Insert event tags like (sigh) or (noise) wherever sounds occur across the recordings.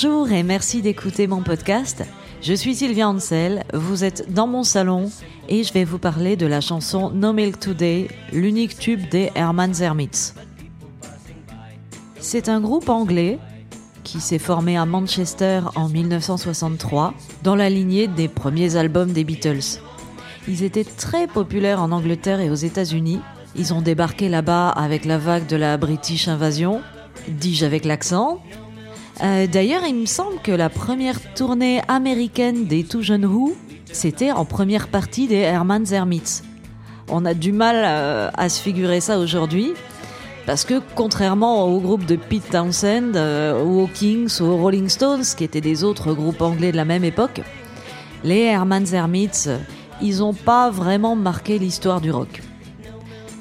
Bonjour et merci d'écouter mon podcast. Je suis Sylvia Ansel, vous êtes dans mon salon et je vais vous parler de la chanson No Milk Today, l'unique tube des Herman Zermitz. C'est un groupe anglais qui s'est formé à Manchester en 1963 dans la lignée des premiers albums des Beatles. Ils étaient très populaires en Angleterre et aux États-Unis. Ils ont débarqué là-bas avec la vague de la British Invasion, dis-je avec l'accent. Euh, d'ailleurs, il me semble que la première tournée américaine des tout jeunes Who, c'était en première partie des Herman Zermitz. On a du mal euh, à se figurer ça aujourd'hui, parce que contrairement au groupe de Pete Townsend, euh, ou aux Kings, ou aux Rolling Stones, qui étaient des autres groupes anglais de la même époque, les Herman Zermitz, ils n'ont pas vraiment marqué l'histoire du rock.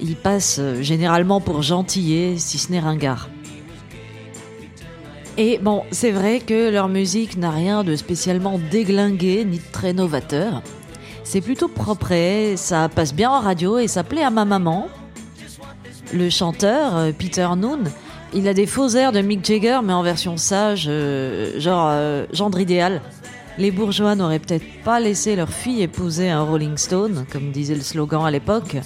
Ils passent généralement pour gentillés, si ce n'est ringards. Et bon, c'est vrai que leur musique n'a rien de spécialement déglingué ni de très novateur. C'est plutôt propre, ça passe bien en radio et ça plaît à ma maman. Le chanteur, euh, Peter Noon, il a des faux airs de Mick Jagger, mais en version sage, euh, genre euh, gendre idéal. Les bourgeois n'auraient peut-être pas laissé leur fille épouser un Rolling Stone, comme disait le slogan à l'époque,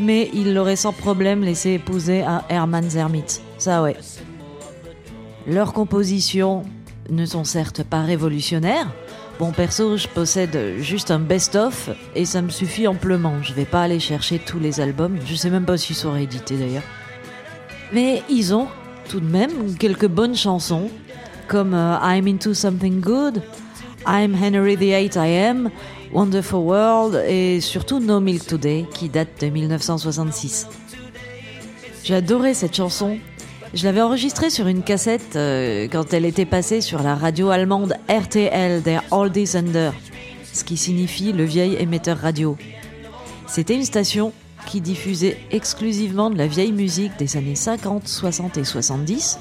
mais ils l'auraient sans problème laissé épouser un Herman Zermitt. Ça ouais. Leurs compositions ne sont certes pas révolutionnaires. Bon, perso, je possède juste un best-of et ça me suffit amplement. Je vais pas aller chercher tous les albums. Je sais même pas s'ils sont réédités d'ailleurs. Mais ils ont tout de même quelques bonnes chansons, comme euh, I'm Into Something Good, I'm Henry VIII I Am, Wonderful World et surtout No Milk Today qui date de 1966. J'ai adoré cette chanson je l'avais enregistrée sur une cassette euh, quand elle était passée sur la radio allemande RTL, der Sender, ce qui signifie le vieil émetteur radio. C'était une station qui diffusait exclusivement de la vieille musique des années 50, 60 et 70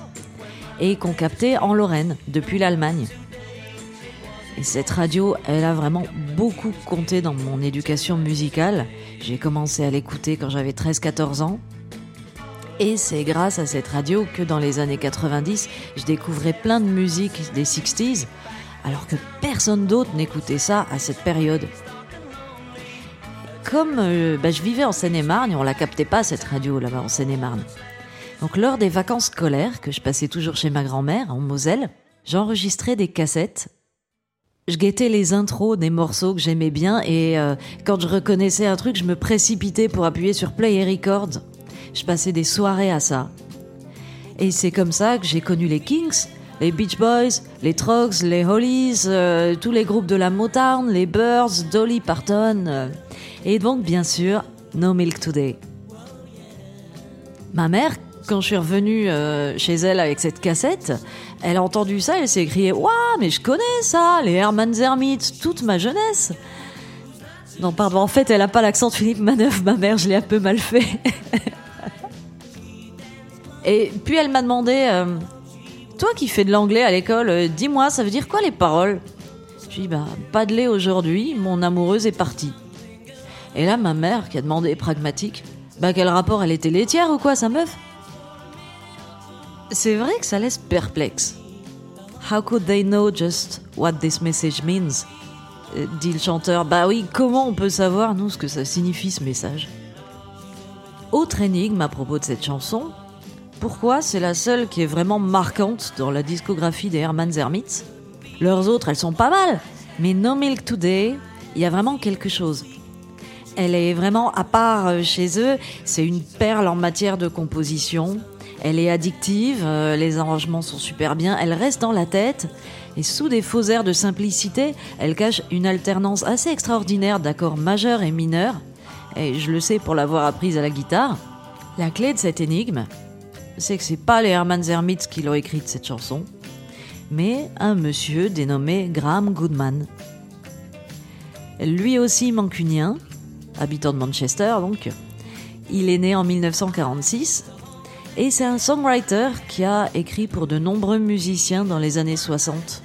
et qu'on captait en Lorraine depuis l'Allemagne. Et cette radio, elle a vraiment beaucoup compté dans mon éducation musicale. J'ai commencé à l'écouter quand j'avais 13-14 ans et c'est grâce à cette radio que dans les années 90, je découvrais plein de musique des 60s, alors que personne d'autre n'écoutait ça à cette période. Comme euh, bah, je vivais en Seine-et-Marne, on la captait pas cette radio là-bas en Seine-et-Marne. Donc lors des vacances scolaires, que je passais toujours chez ma grand-mère en Moselle, j'enregistrais des cassettes je guettais les intros des morceaux que j'aimais bien et euh, quand je reconnaissais un truc, je me précipitais pour appuyer sur play et record je passais des soirées à ça. Et c'est comme ça que j'ai connu les Kings, les Beach Boys, les Trogs, les Hollies, euh, tous les groupes de la Motown, les Birds, Dolly Parton, euh, et donc bien sûr No Milk Today. Ma mère, quand je suis revenue euh, chez elle avec cette cassette, elle a entendu ça, elle s'est criée Waouh, mais je connais ça, les Herman Zermitt, toute ma jeunesse. Non, pardon, en fait, elle a pas l'accent de Philippe Manœuvre, ma mère, je l'ai un peu mal fait. (laughs) Et puis elle m'a demandé euh, Toi qui fais de l'anglais à l'école, euh, dis-moi, ça veut dire quoi les paroles? Je lui ai Bah, pas de lait aujourd'hui, mon amoureuse est partie. Et là, ma mère, qui a demandé pragmatique Bah, quel rapport Elle était laitière ou quoi, sa meuf? C'est vrai que ça laisse perplexe. How could they know just what this message means? Euh, dit le chanteur. Bah oui, comment on peut savoir, nous, ce que ça signifie ce message? Autre énigme à propos de cette chanson, pourquoi c'est la seule qui est vraiment marquante dans la discographie des Herman Zermitz. Leurs autres, elles sont pas mal, mais No Milk Today, il y a vraiment quelque chose. Elle est vraiment à part euh, chez eux, c'est une perle en matière de composition. Elle est addictive, euh, les arrangements sont super bien, elle reste dans la tête, et sous des faux airs de simplicité, elle cache une alternance assez extraordinaire d'accords majeurs et mineurs, et je le sais pour l'avoir apprise à la guitare. La clé de cette énigme, c'est que c'est pas les Herman Zermitz qui l'ont écrite cette chanson, mais un monsieur dénommé Graham Goodman. Lui aussi mancunien, habitant de Manchester donc. Il est né en 1946 et c'est un songwriter qui a écrit pour de nombreux musiciens dans les années 60.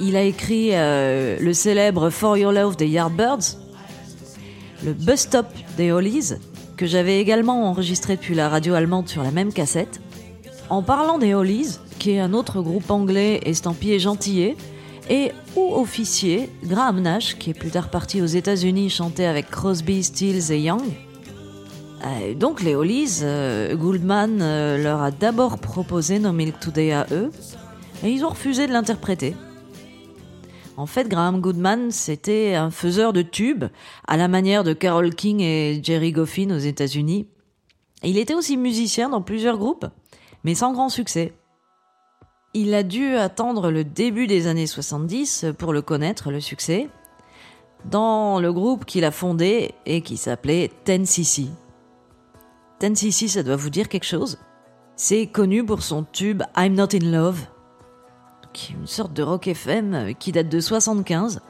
Il a écrit euh, le célèbre For Your Love des Yardbirds, le Bus Stop des Hollies que j'avais également enregistré depuis la radio allemande sur la même cassette. En parlant des Hollies, qui est un autre groupe anglais estampillé gentillet, et ou officier, Graham Nash, qui est plus tard parti aux États-Unis chanter avec Crosby, Stills et Young. Euh, donc les Hollies, euh, Goldman euh, leur a d'abord proposé No Milk Today à eux, et ils ont refusé de l'interpréter. En fait, Graham Goodman, c'était un faiseur de tubes, à la manière de Carole King et Jerry Goffin aux États-Unis. Il était aussi musicien dans plusieurs groupes, mais sans grand succès. Il a dû attendre le début des années 70 pour le connaître, le succès, dans le groupe qu'il a fondé et qui s'appelait Ten cc 10 cc ça doit vous dire quelque chose? C'est connu pour son tube I'm Not in Love, une sorte de rock FM euh, qui date de 75.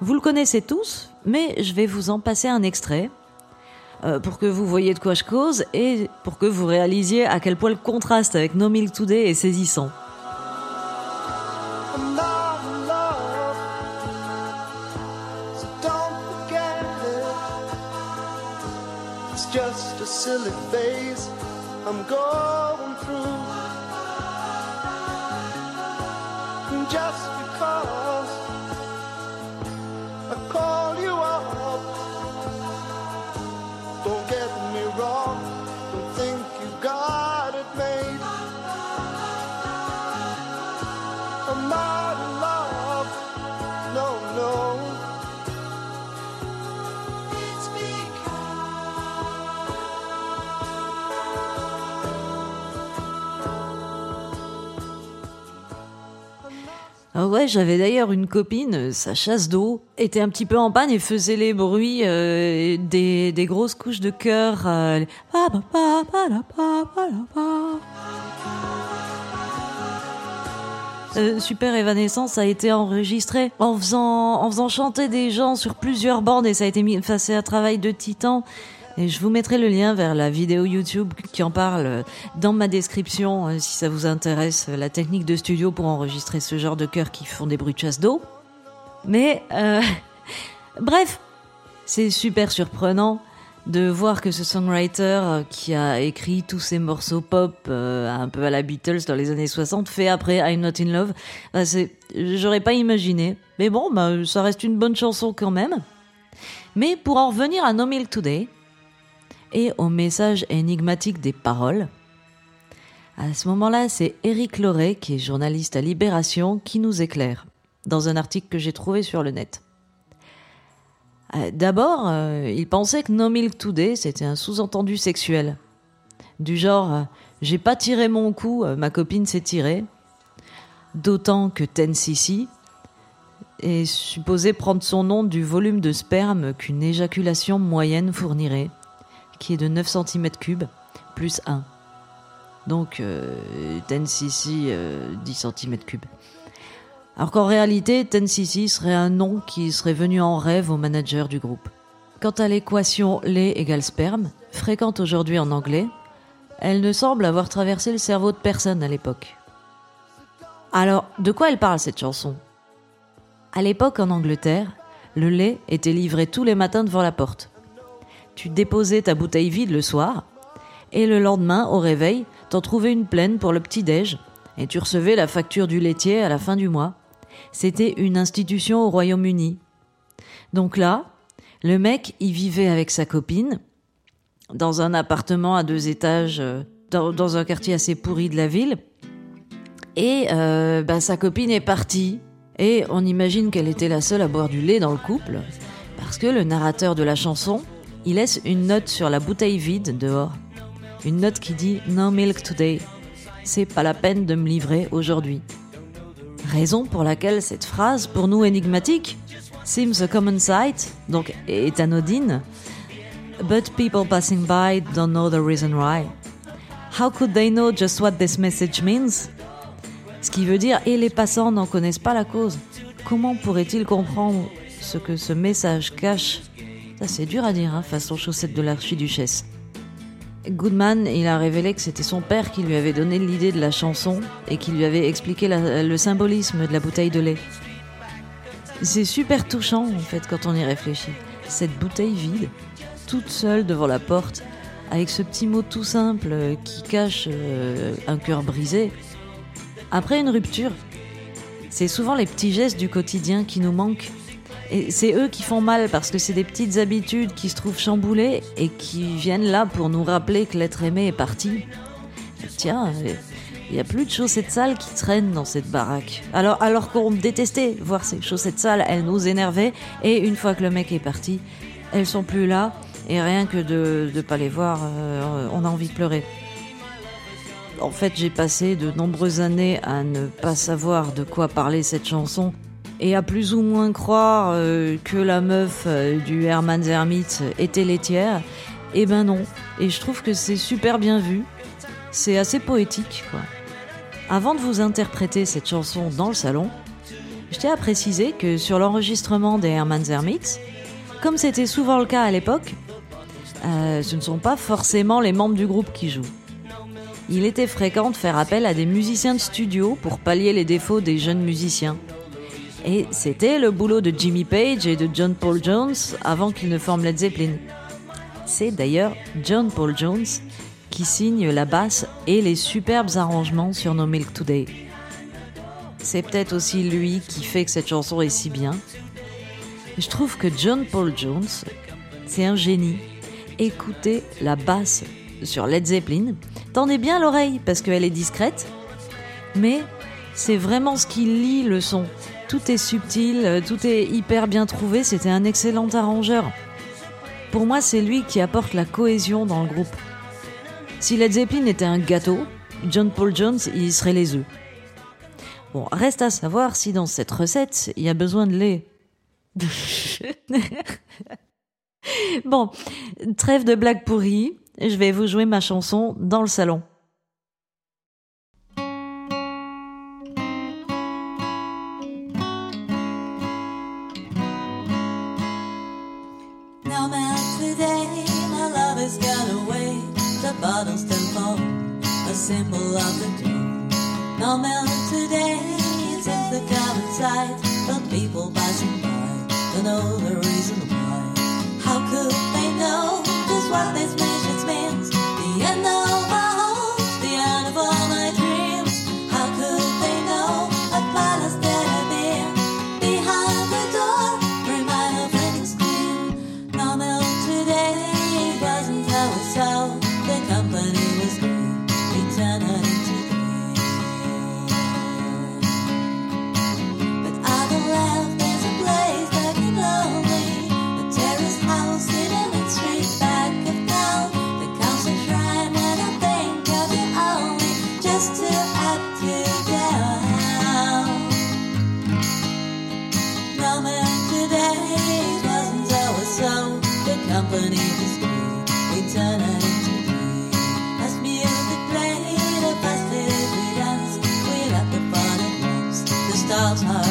Vous le connaissez tous, mais je vais vous en passer un extrait euh, pour que vous voyez de quoi je cause et pour que vous réalisiez à quel point le contraste avec No Milk Today est saisissant. Just ouais, j'avais d'ailleurs une copine, sa chasse d'eau était un petit peu en panne et faisait les bruits euh, des, des, grosses couches de cœur. Super Evanescence a été enregistré en faisant, en faisant chanter des gens sur plusieurs bandes et ça a été mis, enfin c'est un travail de titan. Et je vous mettrai le lien vers la vidéo YouTube qui en parle dans ma description euh, si ça vous intéresse, euh, la technique de studio pour enregistrer ce genre de chœurs qui font des bruits de chasse d'eau. Mais euh, (laughs) bref, c'est super surprenant de voir que ce songwriter qui a écrit tous ces morceaux pop un peu à la Beatles dans les années 60 fait après I'm Not in Love. J'aurais pas imaginé. Mais bon, bah, ça reste une bonne chanson quand même. Mais pour en revenir à No Milk Today, et au message énigmatique des paroles. À ce moment-là, c'est Éric Loret, qui est journaliste à Libération, qui nous éclaire dans un article que j'ai trouvé sur le net. Euh, d'abord, euh, il pensait que No Milk Today, c'était un sous-entendu sexuel. Du genre, euh, j'ai pas tiré mon coup, ma copine s'est tirée. D'autant que Ten Sissi est supposé prendre son nom du volume de sperme qu'une éjaculation moyenne fournirait qui est de 9 cm3 plus 1. Donc euh, 10 cc 10 cm3. Alors qu'en réalité, 10 cc serait un nom qui serait venu en rêve au manager du groupe. Quant à l'équation lait égale sperme, fréquente aujourd'hui en anglais, elle ne semble avoir traversé le cerveau de personne à l'époque. Alors, de quoi elle parle cette chanson? À l'époque en Angleterre, le lait était livré tous les matins devant la porte tu déposais ta bouteille vide le soir, et le lendemain, au réveil, t'en trouvais une pleine pour le petit-déj, et tu recevais la facture du laitier à la fin du mois. C'était une institution au Royaume-Uni. Donc là, le mec, il vivait avec sa copine, dans un appartement à deux étages, euh, dans, un quartier assez pourri de la ville, et euh, bah, sa copine est partie, et on imagine qu'elle était la seule à boire du lait dans le couple, parce que le narrateur de la chanson, il laisse une note sur la bouteille vide dehors. Une note qui dit No milk today. C'est pas la peine de me livrer aujourd'hui. Raison pour laquelle cette phrase, pour nous énigmatique, seems a common sight, donc est anodine. But people passing by don't know the reason why. How could they know just what this message means? Ce qui veut dire, et les passants n'en connaissent pas la cause. Comment pourraient-ils comprendre ce que ce message cache? C'est dur à dire, hein, façon chaussette de l'archiduchesse. Goodman, il a révélé que c'était son père qui lui avait donné l'idée de la chanson et qui lui avait expliqué le symbolisme de la bouteille de lait. C'est super touchant en fait quand on y réfléchit. Cette bouteille vide, toute seule devant la porte, avec ce petit mot tout simple qui cache euh, un cœur brisé. Après une rupture, c'est souvent les petits gestes du quotidien qui nous manquent. Et c'est eux qui font mal parce que c'est des petites habitudes qui se trouvent chamboulées et qui viennent là pour nous rappeler que l'être aimé est parti. Tiens, il n'y a plus de chaussettes sales qui traînent dans cette baraque. Alors, alors qu'on détestait voir ces chaussettes sales, elles nous énervaient. Et une fois que le mec est parti, elles sont plus là. Et rien que de ne pas les voir, euh, on a envie de pleurer. En fait, j'ai passé de nombreuses années à ne pas savoir de quoi parler cette chanson et à plus ou moins croire euh, que la meuf euh, du Herman's Hermit était laitière. Eh ben non. Et je trouve que c'est super bien vu. C'est assez poétique, quoi. Avant de vous interpréter cette chanson dans le salon, je tiens à préciser que sur l'enregistrement des Herman's Hermits, comme c'était souvent le cas à l'époque, euh, ce ne sont pas forcément les membres du groupe qui jouent il était fréquent de faire appel à des musiciens de studio pour pallier les défauts des jeunes musiciens. Et c'était le boulot de Jimmy Page et de John Paul Jones avant qu'ils ne forment Led Zeppelin. C'est d'ailleurs John Paul Jones qui signe la basse et les superbes arrangements sur No Milk Today. C'est peut-être aussi lui qui fait que cette chanson est si bien. Je trouve que John Paul Jones, c'est un génie. Écoutez la basse sur Led Zeppelin, Tendez bien l'oreille parce qu'elle est discrète, mais c'est vraiment ce qui lie le son. Tout est subtil, tout est hyper bien trouvé, c'était un excellent arrangeur. Pour moi, c'est lui qui apporte la cohésion dans le groupe. Si Led Zeppelin était un gâteau, John Paul Jones y serait les œufs. Bon, reste à savoir si dans cette recette, il y a besoin de lait. (laughs) bon, trêve de blagues pourries je vais vous jouer ma chanson dans le salon. Symbol of the doom. Now man today, it seems the common sight, but people passing by don't know the reason why. How could they know just what this message the stars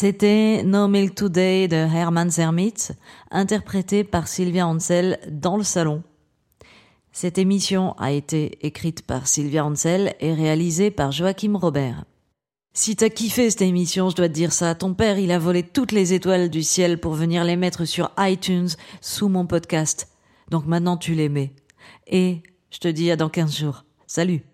C'était No Milk Today de Herman Zermitz, interprété par Sylvia Ansel dans le salon. Cette émission a été écrite par Sylvia Ansel et réalisée par Joachim Robert. Si t'as kiffé cette émission, je dois te dire ça. Ton père, il a volé toutes les étoiles du ciel pour venir les mettre sur iTunes sous mon podcast. Donc maintenant tu les mets. Et je te dis à dans 15 jours. Salut